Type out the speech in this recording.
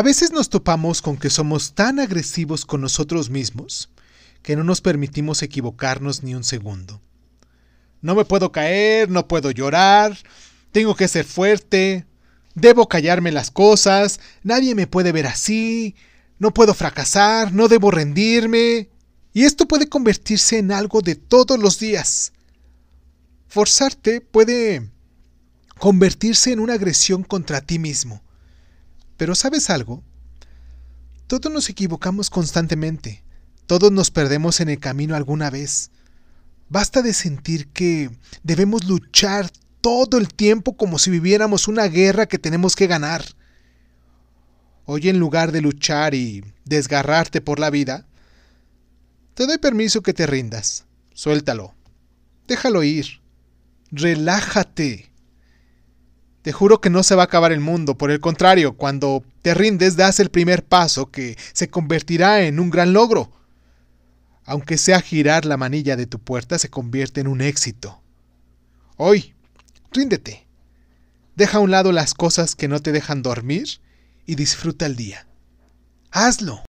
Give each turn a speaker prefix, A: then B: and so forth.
A: A veces nos topamos con que somos tan agresivos con nosotros mismos que no nos permitimos equivocarnos ni un segundo. No me puedo caer, no puedo llorar, tengo que ser fuerte, debo callarme las cosas, nadie me puede ver así, no puedo fracasar, no debo rendirme. Y esto puede convertirse en algo de todos los días. Forzarte puede convertirse en una agresión contra ti mismo. Pero ¿sabes algo? Todos nos equivocamos constantemente. Todos nos perdemos en el camino alguna vez. Basta de sentir que debemos luchar todo el tiempo como si viviéramos una guerra que tenemos que ganar. Hoy en lugar de luchar y desgarrarte por la vida, te doy permiso que te rindas. Suéltalo. Déjalo ir. Relájate. Te juro que no se va a acabar el mundo, por el contrario, cuando te rindes das el primer paso que se convertirá en un gran logro. Aunque sea girar la manilla de tu puerta, se convierte en un éxito. Hoy, ríndete. Deja a un lado las cosas que no te dejan dormir y disfruta el día. Hazlo.